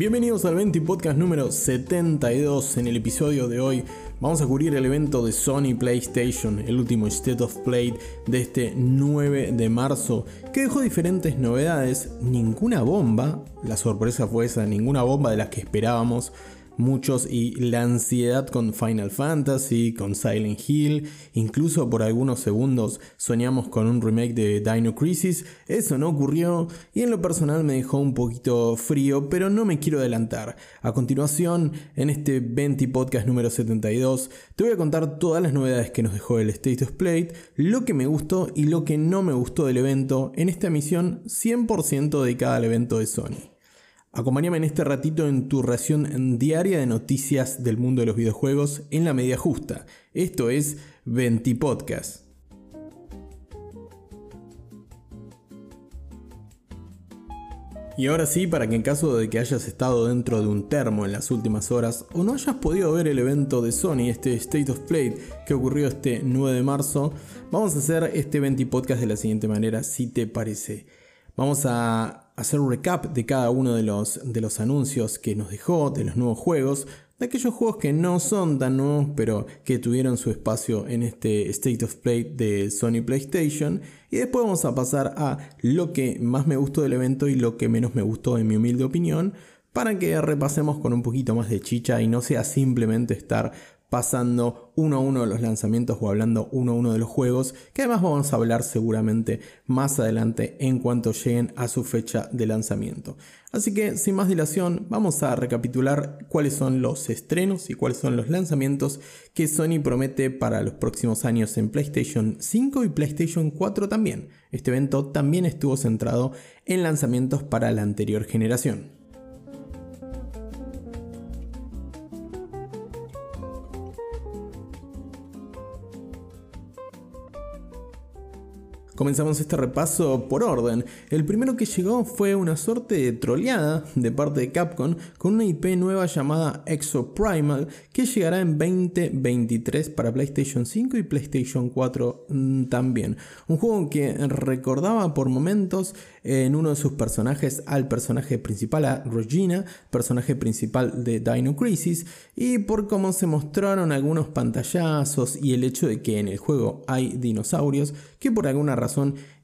Bienvenidos al 20 Podcast número 72. En el episodio de hoy vamos a cubrir el evento de Sony PlayStation, el último State of Play de este 9 de marzo, que dejó diferentes novedades, ninguna bomba, la sorpresa fue esa, ninguna bomba de las que esperábamos muchos y la ansiedad con Final Fantasy, con Silent Hill, incluso por algunos segundos soñamos con un remake de Dino Crisis, eso no ocurrió y en lo personal me dejó un poquito frío, pero no me quiero adelantar. A continuación, en este 20 podcast número 72, te voy a contar todas las novedades que nos dejó el State of Play, lo que me gustó y lo que no me gustó del evento en esta emisión 100% dedicada al evento de Sony. Acompáñame en este ratito en tu ración diaria de noticias del mundo de los videojuegos en la media justa. Esto es Venti Podcast. Y ahora sí, para que en caso de que hayas estado dentro de un termo en las últimas horas o no hayas podido ver el evento de Sony, este State of Play que ocurrió este 9 de marzo, vamos a hacer este Venti Podcast de la siguiente manera, si te parece. Vamos a hacer un recap de cada uno de los, de los anuncios que nos dejó, de los nuevos juegos, de aquellos juegos que no son tan nuevos, pero que tuvieron su espacio en este State of Play de Sony PlayStation. Y después vamos a pasar a lo que más me gustó del evento y lo que menos me gustó en mi humilde opinión, para que repasemos con un poquito más de chicha y no sea simplemente estar pasando uno a uno de los lanzamientos o hablando uno a uno de los juegos, que además vamos a hablar seguramente más adelante en cuanto lleguen a su fecha de lanzamiento. Así que sin más dilación, vamos a recapitular cuáles son los estrenos y cuáles son los lanzamientos que Sony promete para los próximos años en PlayStation 5 y PlayStation 4 también. Este evento también estuvo centrado en lanzamientos para la anterior generación. Comenzamos este repaso por orden. El primero que llegó fue una suerte de troleada de parte de Capcom con una IP nueva llamada Exo Primal que llegará en 2023 para PlayStation 5 y PlayStation 4 mm, también. Un juego que recordaba por momentos en uno de sus personajes al personaje principal, a Regina, personaje principal de Dino Crisis, y por cómo se mostraron algunos pantallazos y el hecho de que en el juego hay dinosaurios que por alguna razón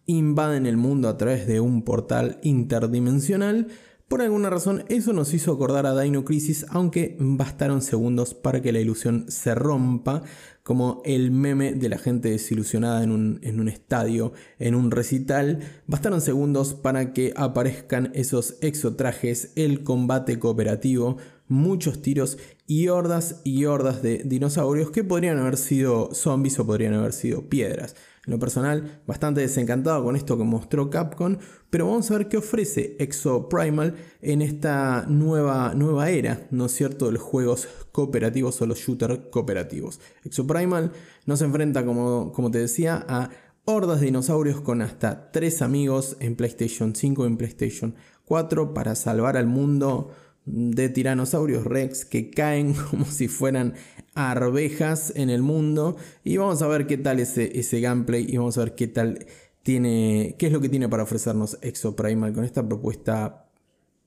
invaden el mundo a través de un portal interdimensional, por alguna razón eso nos hizo acordar a Dino Crisis, aunque bastaron segundos para que la ilusión se rompa, como el meme de la gente desilusionada en un, en un estadio, en un recital. Bastaron segundos para que aparezcan esos exotrajes, el combate cooperativo, muchos tiros y hordas y hordas de dinosaurios que podrían haber sido zombies o podrían haber sido piedras. En lo personal, bastante desencantado con esto que mostró Capcom, pero vamos a ver qué ofrece Exo Primal en esta nueva, nueva era, ¿no es cierto?, de los juegos cooperativos o los shooters cooperativos. Exo Primal nos enfrenta, como, como te decía, a hordas de dinosaurios con hasta 3 amigos en PlayStation 5 y en PlayStation 4 para salvar al mundo de tiranosaurios rex que caen como si fueran arvejas en el mundo y vamos a ver qué tal ese, ese gameplay y vamos a ver qué tal tiene, qué es lo que tiene para ofrecernos Exoprimal con esta propuesta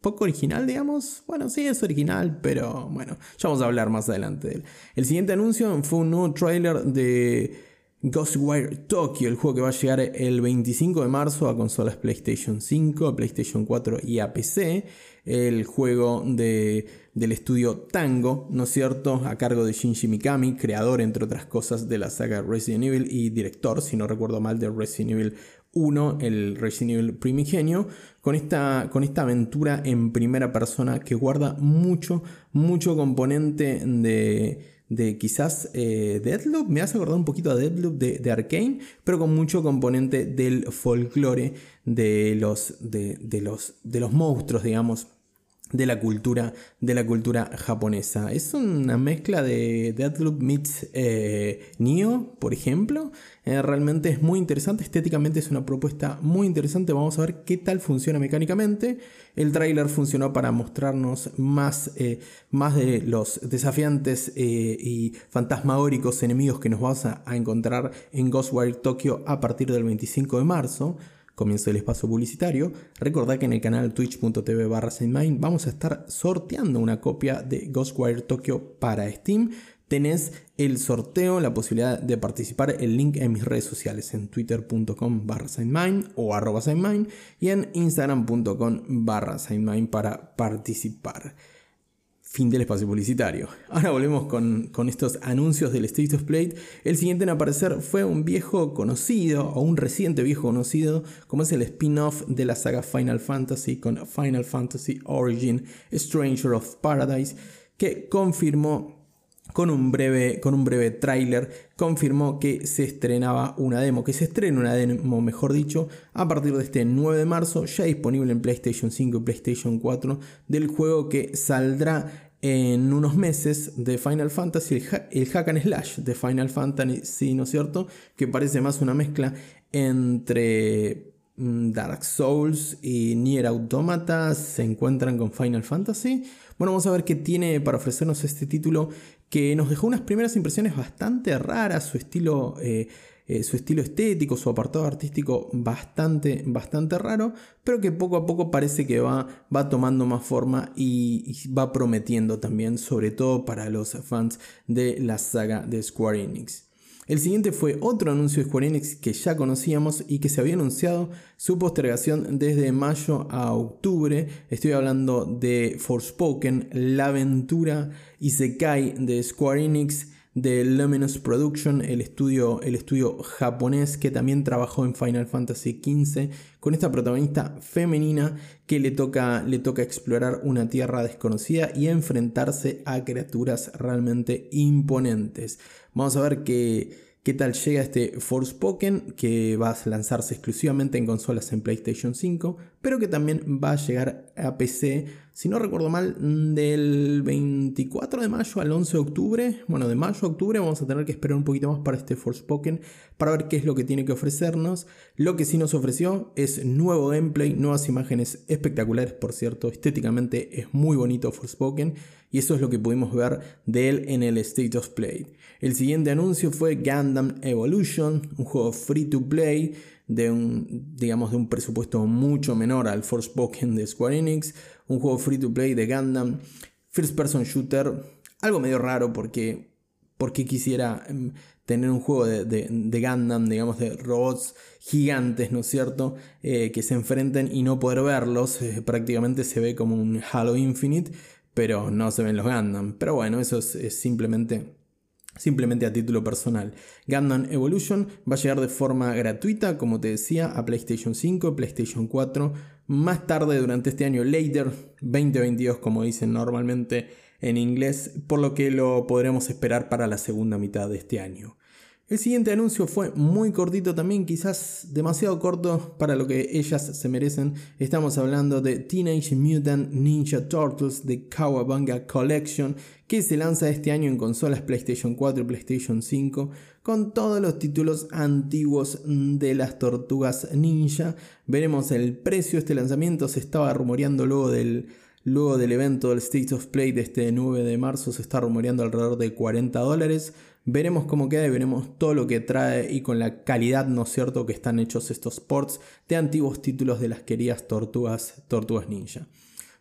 poco original, digamos. Bueno, sí es original, pero bueno, ya vamos a hablar más adelante de él. El siguiente anuncio fue un nuevo trailer de Ghostwire Tokyo, el juego que va a llegar el 25 de marzo a consolas PlayStation 5, a PlayStation 4 y a PC. El juego de, del estudio Tango, ¿no es cierto? A cargo de Shinji Mikami, creador, entre otras cosas, de la saga Resident Evil y director, si no recuerdo mal, de Resident Evil 1, el Resident Evil primigenio, con esta, con esta aventura en primera persona que guarda mucho, mucho componente de de quizás eh, Deadloop, me hace acordar un poquito a Deadloop de, de Arkane, pero con mucho componente del folclore de los, de, de los, de los monstruos, digamos, de la cultura de la cultura japonesa. Es una mezcla de Deadloop meets eh, Neo, por ejemplo. Eh, realmente es muy interesante. Estéticamente es una propuesta muy interesante. Vamos a ver qué tal funciona mecánicamente. El tráiler funcionó para mostrarnos más, eh, más de los desafiantes y fantasmagóricos enemigos que nos vamos a, a encontrar en Ghostwire Tokyo a partir del 25 de marzo comienzo del espacio publicitario. Recordad que en el canal twitch.tv barra vamos a estar sorteando una copia de Ghostwire Tokyo para Steam tenés el sorteo, la posibilidad de participar, el link en mis redes sociales, en twitter.com barra o arroba y en instagram.com barra para participar. Fin del espacio publicitario. Ahora volvemos con, estos anuncios del State of Play. El siguiente en aparecer fue un viejo conocido, o un reciente viejo conocido, como es el spin-off de la saga Final Fantasy con Final Fantasy Origin Stranger of Paradise, que confirmó con un breve, con un breve tráiler, confirmó que se estrenaba una demo, que se estrena una demo, mejor dicho, a partir de este 9 de marzo, ya disponible en PlayStation 5 y PlayStation 4, del juego que saldrá en unos meses de Final Fantasy, el, el hack and slash de Final Fantasy, ¿no es cierto? Que parece más una mezcla entre mm, Dark Souls y Nier Automata se encuentran con Final Fantasy. Bueno, vamos a ver qué tiene para ofrecernos este título que nos dejó unas primeras impresiones bastante raras, su estilo, eh, eh, su estilo estético, su apartado artístico bastante, bastante raro, pero que poco a poco parece que va, va tomando más forma y, y va prometiendo también, sobre todo para los fans de la saga de Square Enix. El siguiente fue otro anuncio de Square Enix que ya conocíamos y que se había anunciado su postergación desde mayo a octubre. Estoy hablando de Forspoken, la aventura Isekai de Square Enix de Luminous Production, el estudio, japonés que también trabajó en Final Fantasy XV, con esta protagonista femenina que le toca explorar una tierra desconocida y enfrentarse a criaturas realmente imponentes. Vamos a ver qué, qué tal llega este Forspoken, que va a lanzarse exclusivamente en consolas en PlayStation 5, pero que también va a llegar a PC, si no recuerdo mal, del 24 de mayo al 11 de octubre. Bueno, de mayo a octubre vamos a tener que esperar un poquito más para este Forspoken, para ver qué es lo que tiene que ofrecernos. Lo que sí nos ofreció es nuevo gameplay, nuevas imágenes espectaculares, por cierto, estéticamente es muy bonito Forspoken y eso es lo que pudimos ver de él en el State of Play. El siguiente anuncio fue Gundam Evolution, un juego free to play de un, digamos, de un presupuesto mucho menor al Forspoken de Square Enix, un juego free to play de Gundam, first person shooter, algo medio raro porque, quisiera em, tener un juego de, de, Gundam, digamos, de robots gigantes, ¿no es cierto?, eh, que se enfrenten y no poder verlos, eh, prácticamente se ve como un Halo Infinite, pero no se ven los Gundam. Pero bueno, eso es, simplemente, simplemente a título personal. Gundam Evolution va a llegar de forma gratuita, como te decía, a PlayStation 5, PlayStation 4, más tarde durante este año, later 2022, como dicen normalmente en inglés, por lo que lo podremos esperar para la segunda mitad de este año. El siguiente anuncio fue muy cortito también, quizás demasiado corto para lo que ellas se merecen. Estamos hablando de Teenage Mutant Ninja Turtles de Kawabanga Collection, que se lanza este año en consolas PlayStation 4 y PlayStation 5, con todos los títulos antiguos de las tortugas ninja. Veremos el precio de este lanzamiento, se estaba rumoreando luego del Luego del evento del State of Play de este 9 de marzo se está rumoreando alrededor de 40 dólares. Veremos cómo queda y veremos todo lo que trae y con la calidad, ¿no es cierto?, que están hechos estos ports de antiguos títulos de las queridas tortugas, tortugas ninja.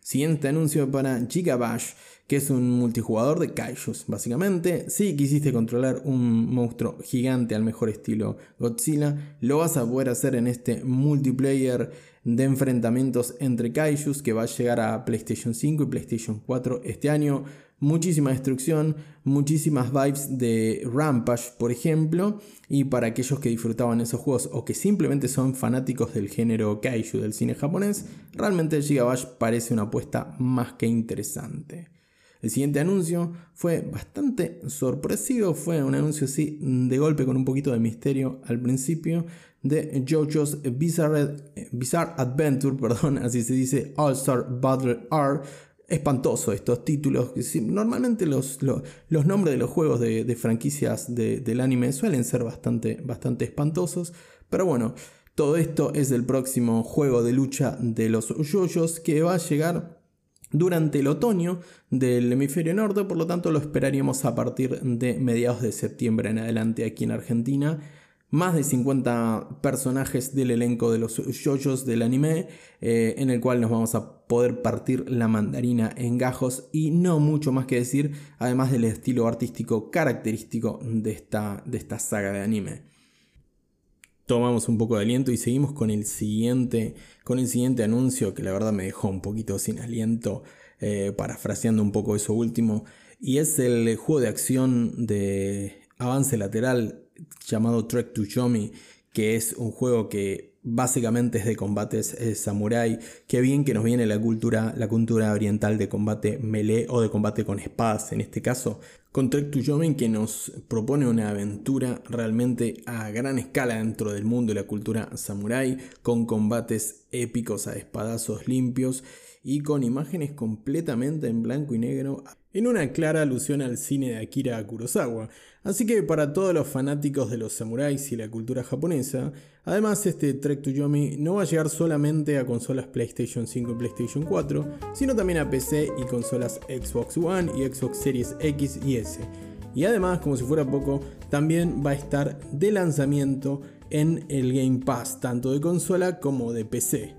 Siguiente anuncio para Gigabash, que es un multijugador de kaijus. Básicamente, si quisiste controlar un monstruo gigante al mejor estilo Godzilla, lo vas a poder hacer en este multiplayer de enfrentamientos entre kaijus que va a llegar a PlayStation 5 y PlayStation 4 este año muchísima destrucción, muchísimas vibes de Rampage, por ejemplo, y para aquellos que disfrutaban esos juegos o que simplemente son fanáticos del género kaiju del cine japonés, realmente Gigabash parece una apuesta más que interesante. El siguiente anuncio fue bastante sorpresivo, fue un anuncio así de golpe con un poquito de misterio al principio de JoJo's Bizarre, Bizarre Adventure, perdón, así se dice, All Star Battle R, espantoso estos títulos. Normalmente los, los, nombres de los juegos de, franquicias del anime suelen ser bastante, bastante espantosos. Pero bueno, todo esto es el próximo juego de lucha de los yoyos que va a llegar durante el otoño del hemisferio norte, por lo tanto lo esperaríamos a partir de mediados de septiembre en adelante aquí en Argentina. Más de 50 personajes del elenco de los yoyos del anime, eh, en el cual nos vamos a poder partir la mandarina en gajos y no mucho más que decir, además del estilo artístico característico de esta, de esta saga de anime. Tomamos un poco de aliento y seguimos con el siguiente, con el siguiente anuncio que la verdad me dejó un poquito sin aliento, eh, parafraseando un poco eso último, y es el juego de acción de avance lateral llamado Trek to Yomi, que es un juego que básicamente es de combates eh, samurai. Qué bien que nos viene la cultura, la cultura oriental de combate melee o de combate con espadas en este caso. Con Trek to Yomi que nos propone una aventura realmente a gran escala dentro del mundo de la cultura samurai, con combates épicos a espadazos limpios y con imágenes completamente en blanco y negro en una clara alusión al cine de Akira Kurosawa. Así que para todos los fanáticos de los samuráis y la cultura japonesa, además este Trek to Yomi no va a llegar solamente a consolas PlayStation 5 y PlayStation 4, sino también a PC y consolas Xbox One y Xbox Series X y S. Y además, como si fuera poco, también va a estar de lanzamiento en el Game Pass, tanto de consola como de PC.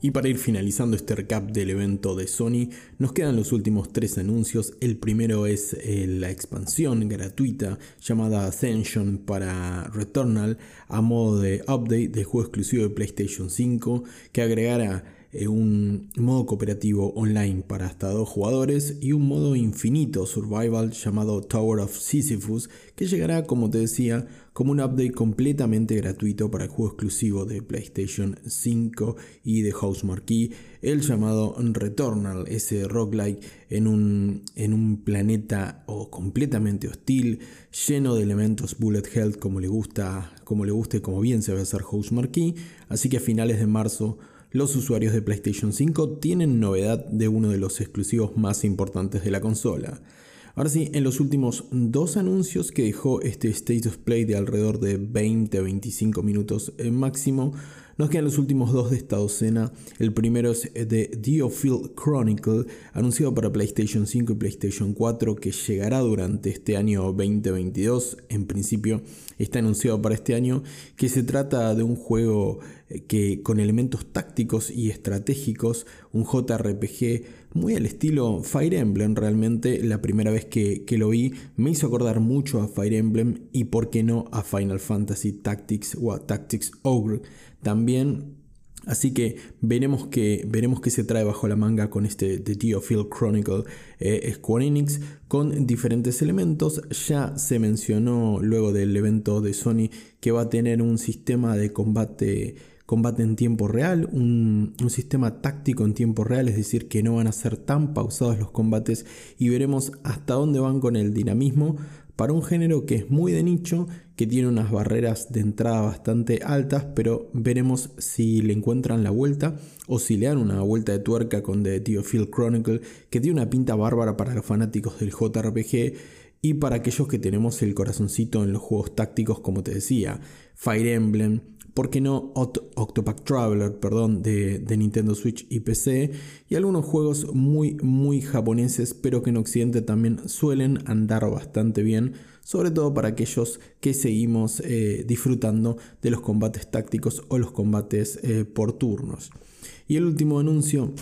Y para ir finalizando este recap del evento de Sony, nos quedan los últimos tres anuncios. El primero es eh, la expansión gratuita llamada Ascension para Returnal a modo de update de juego exclusivo de PlayStation 5 que agregará un modo cooperativo online para hasta dos jugadores y un modo infinito survival llamado Tower of Sisyphus que llegará, como te decía, como un update completamente gratuito para el juego exclusivo de PlayStation 5 y de House Marquee, el llamado Returnal, ese roguelike en un, en un planeta o completamente hostil, lleno de elementos bullet hell como le gusta, como le guste, como bien se va a hacer House Marquee, así que a finales de marzo los usuarios de PlayStation 5 tienen novedad de uno de los exclusivos más importantes de la consola. Ahora sí, en los últimos dos anuncios que dejó este State of Play de alrededor de 20 a 25 minutos máximo, nos quedan los últimos dos de esta docena. El primero es de Diofield Chronicle, anunciado para PlayStation 5 y PlayStation 4, que llegará durante este año 2022. En principio está anunciado para este año, que se trata de un juego eh, que con elementos tácticos y estratégicos, un JRPG muy al estilo Fire Emblem realmente la primera vez que, que, lo vi me hizo acordar mucho a Fire Emblem y por qué no a Final Fantasy Tactics o a Tactics Ogre también. Así que veremos que veremos qué se trae bajo la manga con este The Geofield Chronicle eh, Square Enix con diferentes elementos. Ya se mencionó luego del evento de Sony que va a tener un sistema de combate combate en tiempo real, un, sistema táctico en tiempo real, es decir, que no van a ser tan pausados los combates y veremos hasta dónde van con el dinamismo para un género que es muy de nicho, que tiene unas barreras de entrada bastante altas, pero veremos si le encuentran la vuelta o si le dan una vuelta de tuerca con The Theophil Chronicle, que tiene una pinta bárbara para los fanáticos del JRPG y para aquellos que tenemos el corazoncito en los juegos tácticos, como te decía, Fire Emblem, ¿por qué no Octopath Traveler, perdón, de, de, Nintendo Switch y PC? Y algunos juegos muy, muy japoneses, pero que en Occidente también suelen andar bastante bien, sobre todo para aquellos que seguimos eh, disfrutando de los combates tácticos o los combates eh, por turnos. Y el último anuncio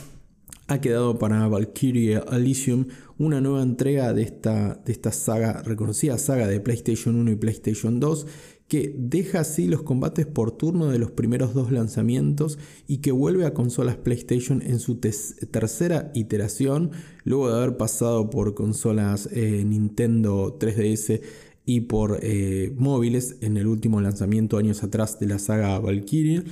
ha quedado para Valkyrie Elysium una nueva entrega de esta, de esta saga, reconocida saga de PlayStation 1 y PlayStation 2 que deja así los combates por turno de los primeros dos lanzamientos y que vuelve a consolas PlayStation en su tercera iteración, luego de haber pasado por consolas eh, Nintendo 3DS y por eh, móviles en el último lanzamiento años atrás de la saga Valkyrie,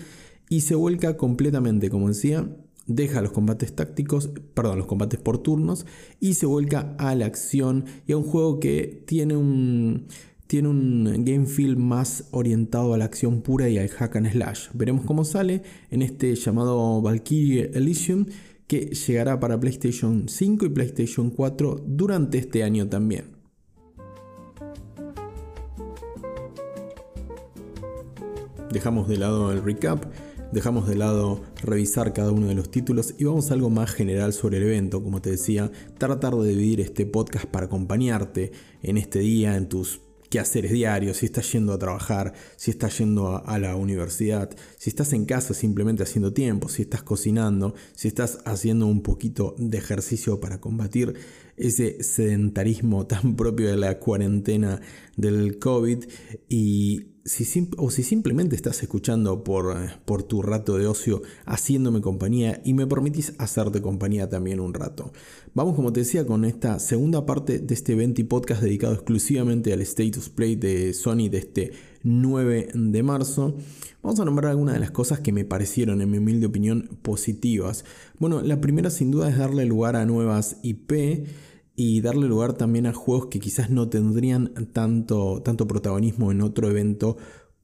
y se vuelca completamente, como decía, deja los combates tácticos, perdón, los combates por turnos y se vuelca a la acción y a un juego que tiene un tiene un game feel más orientado a la acción pura y al hack and slash. Veremos cómo sale en este llamado Valkyrie Elysium que llegará para PlayStation 5 y PlayStation 4 durante este año también. Dejamos de lado el recap, dejamos de lado revisar cada uno de los títulos y vamos a algo más general sobre el evento, como te decía, tratar de dividir este podcast para acompañarte en este día, en tus quehaceres diarios, si estás yendo a trabajar, si estás yendo a, la universidad, si estás en casa simplemente haciendo tiempo, si estás cocinando, si estás haciendo un poquito de ejercicio para combatir ese sedentarismo tan propio de la cuarentena del COVID y si, o si simplemente estás escuchando por, por tu rato de ocio haciéndome compañía y me permitís hacerte compañía también un rato. Vamos como te decía con esta segunda parte de este evento y podcast dedicado exclusivamente al Status Play de Sony de este 9 de marzo. Vamos a nombrar algunas de las cosas que me parecieron, en mi humilde opinión, positivas. Bueno, la primera sin duda es darle lugar a nuevas IP y darle lugar también a juegos que quizás no tendrían tanto, tanto protagonismo en otro evento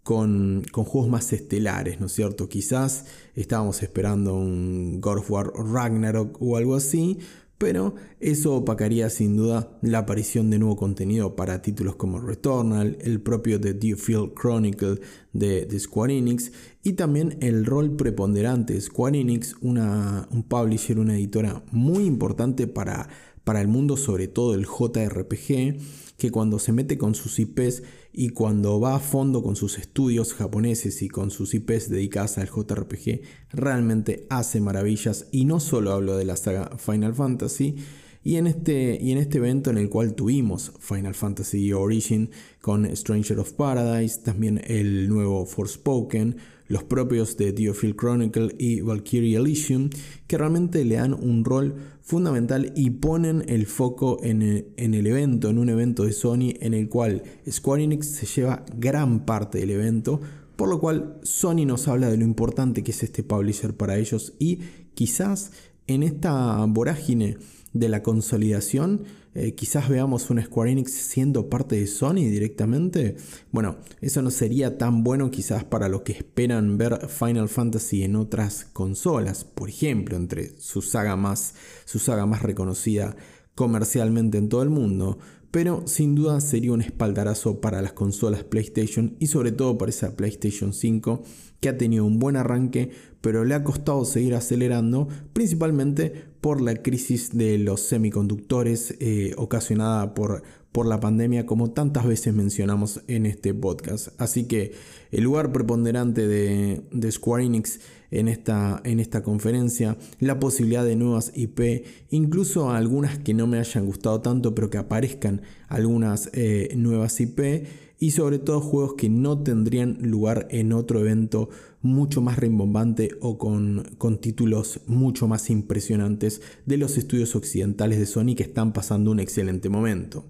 con, con, juegos más estelares, ¿no es cierto? Quizás estábamos esperando un God of War Ragnarok o algo así, pero eso opacaría sin duda la aparición de nuevo contenido para títulos como Returnal, el propio The Field Chronicle de, Square Enix y también el rol preponderante de Square Enix, una, un publisher, una editora muy importante para, para el mundo, sobre todo el JRPG, que cuando se mete con sus IPs y cuando va a fondo con sus estudios japoneses y con sus IPs dedicadas al JRPG, realmente hace maravillas. Y no solo hablo de la saga Final Fantasy, y en, este, y en este evento en el cual tuvimos Final Fantasy Origin con Stranger of Paradise, también el nuevo Forspoken, los propios de Diofield Chronicle y Valkyrie Elysium, que realmente le dan un rol fundamental y ponen el foco en el, evento, en un evento de Sony en el cual Square Enix se lleva gran parte del evento, por lo cual Sony nos habla de lo importante que es este publisher para ellos y quizás en esta vorágine de la consolidación, eh, quizás veamos un Square Enix siendo parte de Sony directamente. Bueno, eso no sería tan bueno quizás para los que esperan ver Final Fantasy en otras consolas, por ejemplo, entre su saga más, su saga más reconocida comercialmente en todo el mundo. Pero sin duda sería un espaldarazo para las consolas PlayStation y sobre todo para esa PlayStation 5 que ha tenido un buen arranque, pero le ha costado seguir acelerando, principalmente por la crisis de los semiconductores eh, ocasionada por, por la pandemia, como tantas veces mencionamos en este podcast. Así que el lugar preponderante de, de Square Enix en esta, en esta conferencia, la posibilidad de nuevas IP, incluso algunas que no me hayan gustado tanto, pero que aparezcan algunas eh, nuevas IP y sobre todo juegos que no tendrían lugar en otro evento mucho más rimbombante o con, con, títulos mucho más impresionantes de los estudios occidentales de Sony que están pasando un excelente momento.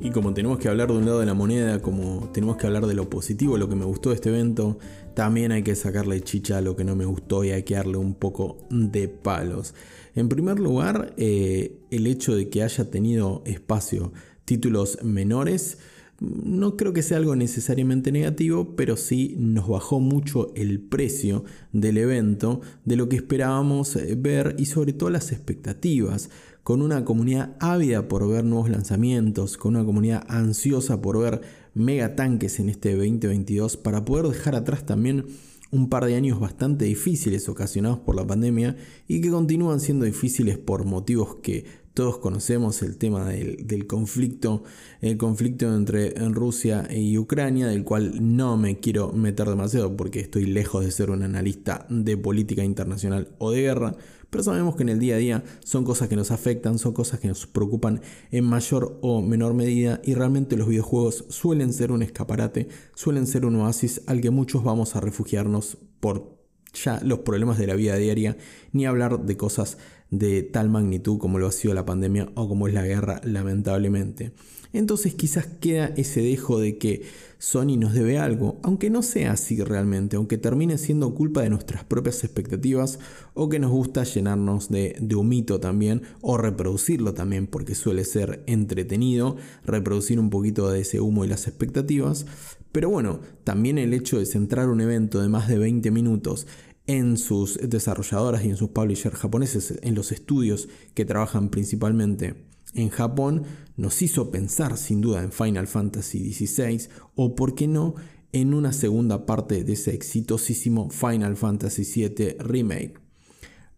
Y como tenemos que hablar de un lado de la moneda, como tenemos que hablar de lo positivo, lo que me gustó de este evento, también hay que sacarle chicha a lo que no me gustó y hay que darle un poco de palos. En primer lugar, eh, el hecho de que haya tenido espacio títulos menores, no creo que sea algo necesariamente negativo, pero sí nos bajó mucho el precio del evento, de lo que esperábamos eh, ver y sobre todo las expectativas, con una comunidad ávida por ver nuevos lanzamientos, con una comunidad ansiosa por ver megatanques en este 2022 para poder dejar atrás también un par de años bastante difíciles ocasionados por la pandemia y que continúan siendo difíciles por motivos que todos conocemos, el tema del, conflicto, el conflicto entre Rusia y Ucrania, del cual no me quiero meter demasiado porque estoy lejos de ser un analista de política internacional o de guerra, pero sabemos que en el día a día son cosas que nos afectan, son cosas que nos preocupan en mayor o menor medida y realmente los videojuegos suelen ser un escaparate, suelen ser un oasis al que muchos vamos a refugiarnos por ya los problemas de la vida diaria, ni hablar de cosas de tal magnitud como lo ha sido la pandemia o como es la guerra, lamentablemente. Entonces quizás queda ese dejo de que Sony nos debe algo, aunque no sea así realmente, aunque termine siendo culpa de nuestras propias expectativas o que nos gusta llenarnos de, de humito también o reproducirlo también porque suele ser entretenido reproducir un poquito de ese humo y las expectativas. Pero bueno, también el hecho de centrar un evento de más de 20 minutos en sus desarrolladoras y en sus publishers japoneses, en los estudios que trabajan principalmente en Japón nos hizo pensar sin duda en Final Fantasy XVI o por qué no en una segunda parte de ese exitosísimo Final Fantasy VII Remake.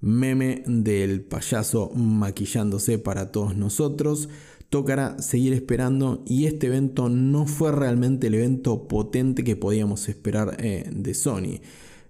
meme del payaso maquillándose para todos nosotros. Tocará seguir esperando y este evento no fue realmente el evento potente que podíamos esperar eh, de Sony.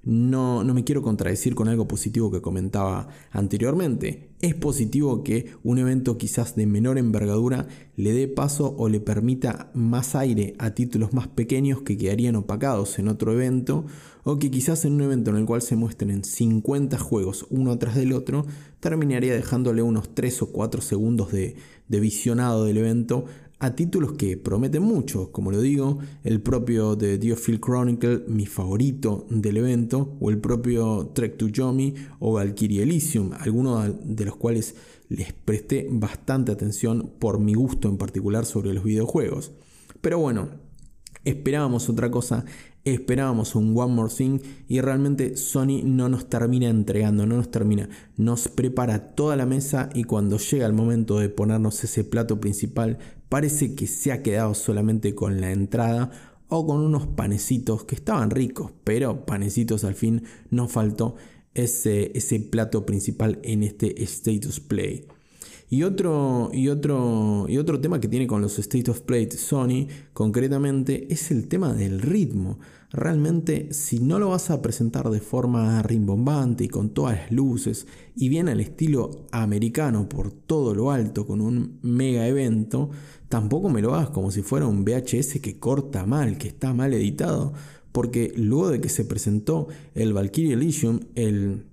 No, no me quiero contradecir con algo positivo que comentaba anteriormente. Es positivo que un evento quizás de menor envergadura le dé paso o le permita más aire a títulos más pequeños que quedarían opacados en otro evento o que quizás en un evento en el cual se muestren 50 juegos uno tras del otro terminaría dejándole unos 3 o 4 segundos de, de visionado del evento a títulos que prometen mucho, como lo digo, el propio The Diofield Chronicle, mi favorito del evento, o el propio Trek to Yomi o Valkyrie Elysium, algunos de los cuales les presté bastante atención por mi gusto en particular sobre los videojuegos. Pero bueno, esperábamos otra cosa esperábamos un One More Thing y realmente Sony no nos termina entregando, no nos termina, nos prepara toda la mesa y cuando llega el momento de ponernos ese plato principal parece que se ha quedado solamente con la entrada o con unos panecitos que estaban ricos, pero panecitos al fin no faltó ese, ese plato principal en este Status Play. Y otro, y, otro, y otro tema que tiene con los State of Play Sony concretamente es el tema del ritmo. Realmente si no lo vas a presentar de forma rimbombante y con todas las luces y bien al estilo americano por todo lo alto con un mega evento, tampoco me lo hagas como si fuera un VHS que corta mal, que está mal editado. Porque luego de que se presentó el Valkyrie Elysium, el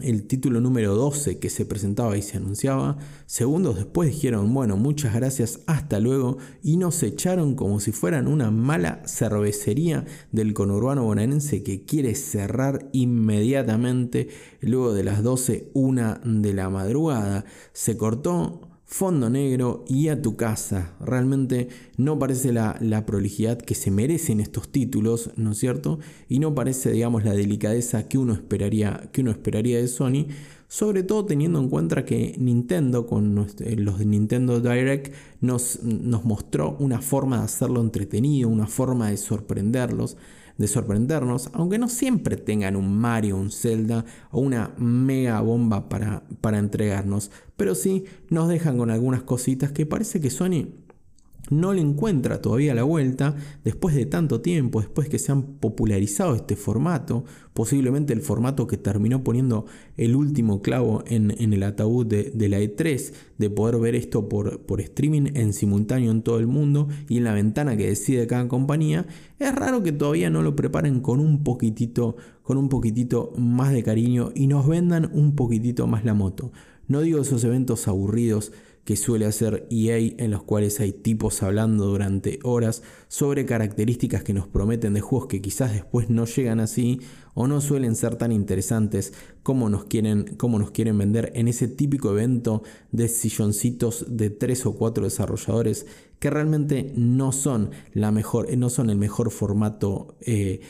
el título número 12 que se presentaba y se anunciaba, segundos después dijeron, bueno, muchas gracias, hasta luego, y nos echaron como si fueran una mala cervecería del conurbano bonaerense que quiere cerrar inmediatamente luego de las 12, una de la madrugada. Se cortó fondo negro y a tu casa. Realmente no parece la, la, prolijidad que se merecen estos títulos, ¿no es cierto? Y no parece, digamos, la delicadeza que uno esperaría, que uno esperaría de Sony, sobre todo teniendo en cuenta que Nintendo, con los de Nintendo Direct, nos, nos mostró una forma de hacerlo entretenido, una forma de sorprenderlos de sorprendernos, aunque no siempre tengan un Mario, un Zelda o una mega bomba para, para entregarnos, pero sí nos dejan con algunas cositas que parece que Sony no le encuentra todavía la vuelta después de tanto tiempo, después que se han popularizado este formato, posiblemente el formato que terminó poniendo el último clavo en, el ataúd de, la E3, de poder ver esto por, por streaming en simultáneo en todo el mundo y en la ventana que decide cada compañía, es raro que todavía no lo preparen con un poquitito, con un poquitito más de cariño y nos vendan un poquitito más la moto. No digo esos eventos aburridos que suele hacer EA en los cuales hay tipos hablando durante horas sobre características que nos prometen de juegos que quizás después no llegan así o no suelen ser tan interesantes como nos quieren, como nos quieren vender en ese típico evento de silloncitos de tres o cuatro desarrolladores que realmente no son, la mejor, no son el mejor formato eh,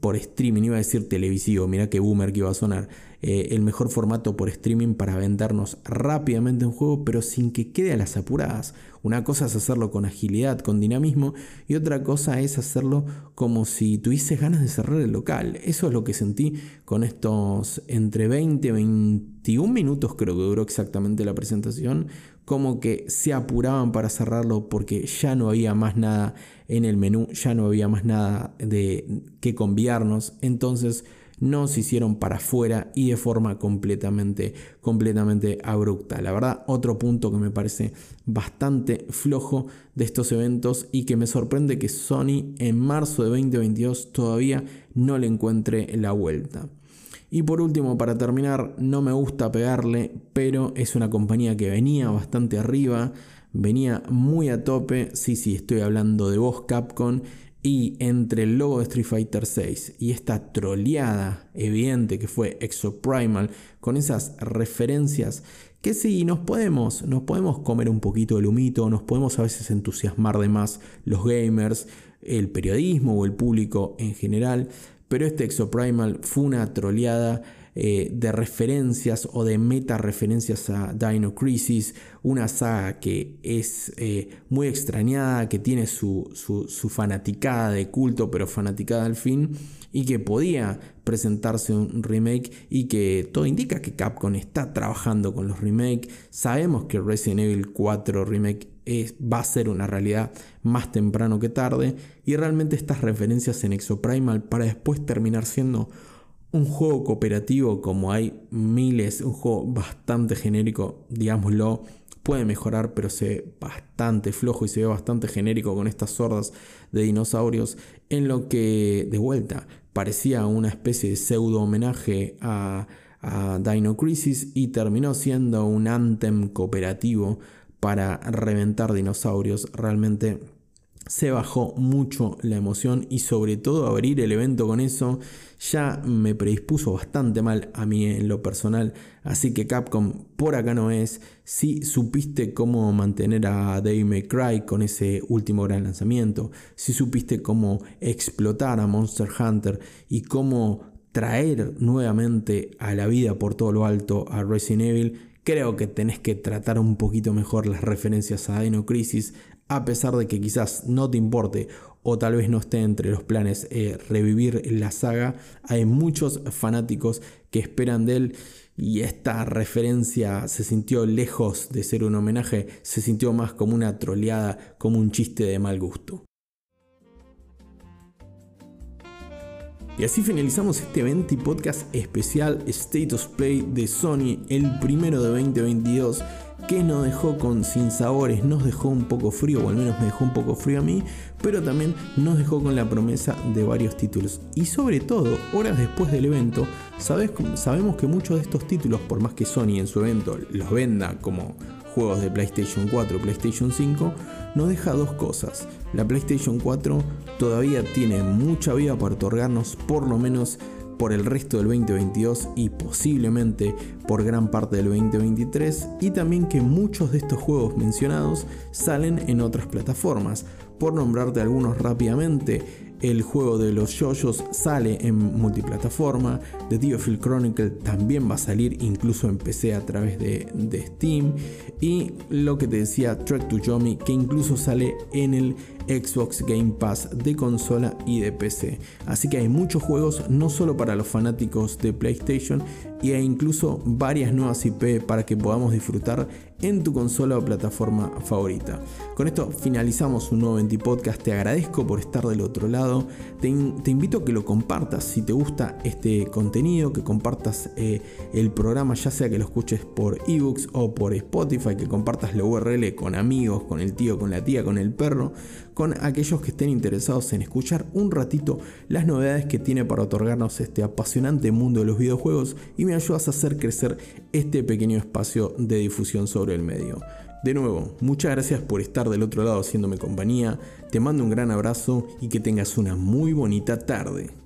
por streaming, iba a decir televisivo, mira qué boomer que iba a sonar eh, el mejor formato por streaming para vendernos rápidamente un juego, pero sin que quede a las apuradas. Una cosa es hacerlo con agilidad, con dinamismo, y otra cosa es hacerlo como si tuvieses ganas de cerrar el local. Eso es lo que sentí con estos entre 20 y 21 minutos, creo que duró exactamente la presentación, como que se apuraban para cerrarlo porque ya no había más nada en el menú, ya no había más nada de que conviarnos. Entonces, nos hicieron para afuera y de forma completamente, completamente abrupta. La verdad, otro punto que me parece bastante flojo de estos eventos y que me sorprende que Sony en marzo de 2022 todavía no le encuentre la vuelta. Y por último, para terminar, no me gusta pegarle, pero es una compañía que venía bastante arriba, venía muy a tope. Sí, sí, estoy hablando de vos, Capcom. Y entre el logo de Street Fighter VI y esta troleada evidente que fue Exoprimal, con esas referencias que sí, nos podemos, nos podemos comer un poquito el humito, nos podemos a veces entusiasmar de más los gamers, el periodismo o el público en general, pero este Exoprimal fue una troleada eh, de referencias o de meta referencias a Dino Crisis, una saga que es eh, muy extrañada, que tiene su, su, fanaticada de culto, pero fanaticada al fin, y que podía presentarse un remake y que todo indica que Capcom está trabajando con los remakes. Sabemos que Resident Evil 4 Remake va a ser una realidad más temprano que tarde y realmente estas referencias en Exoprimal para después terminar siendo un juego cooperativo como hay miles, un juego bastante genérico, digámoslo, puede mejorar, pero se ve bastante flojo y se ve bastante genérico con estas sordas de dinosaurios, en lo que de vuelta parecía una especie de pseudo homenaje a, a Dino Crisis y terminó siendo un anthem cooperativo para reventar dinosaurios. Realmente se bajó mucho la emoción y sobre todo abrir el evento con eso ya me predispuso bastante mal a mí en lo personal. Así que Capcom por acá no es. Si supiste cómo mantener a Devil May con ese último gran lanzamiento. Si supiste cómo explotar a Monster Hunter y cómo traer nuevamente a la vida por todo lo alto a Resident Evil. Creo que tenés que tratar un poquito mejor las referencias a Dino Crisis, a pesar de que quizás no te importe o tal vez no esté entre los planes eh, revivir la saga, hay muchos fanáticos que esperan de él y esta referencia se sintió lejos de ser un homenaje, se sintió más como una troleada, como un chiste de mal gusto. Y así finalizamos este evento y podcast especial State of Play de Sony, el primero de 2022 que nos dejó con sin sabores, nos dejó un poco frío, o al menos me dejó un poco frío a mí, pero también nos dejó con la promesa de varios títulos. Y sobre todo, horas después del evento, sabemos que muchos de estos títulos, por más que Sony en su evento los venda como juegos de PlayStation 4 o PlayStation 5, nos deja dos cosas. La PlayStation 4 todavía tiene mucha vida para otorgarnos por lo menos por el resto del 2022 y posiblemente por gran parte del 2023 y también que muchos de estos juegos mencionados salen en otras plataformas. Por nombrarte algunos rápidamente, el juego de los yoyos sale en multiplataforma. The Theophil Chronicle también va a salir incluso en PC a través de, Steam. Y lo que te decía, Trek to Yomi, que incluso sale en el Xbox Game Pass de consola y de PC. Así que hay muchos juegos, no solo para los fanáticos de PlayStation, y hay incluso varias nuevas IP para que podamos disfrutar en tu consola o plataforma favorita. Con esto finalizamos un nuevo 20 Podcast. Te agradezco por estar del otro lado. Te, invito a que lo compartas si te gusta este contenido, que compartas eh, el programa, ya sea que lo escuches por ebooks o por Spotify, que compartas la URL con amigos, con el tío, con la tía, con el perro, con aquellos que estén interesados en escuchar un ratito las novedades que tiene para otorgarnos este apasionante mundo de los videojuegos y me ayudas a hacer crecer este pequeño espacio de difusión sobre el medio. De nuevo, muchas gracias por estar del otro lado haciéndome compañía, te mando un gran abrazo y que tengas una muy bonita tarde.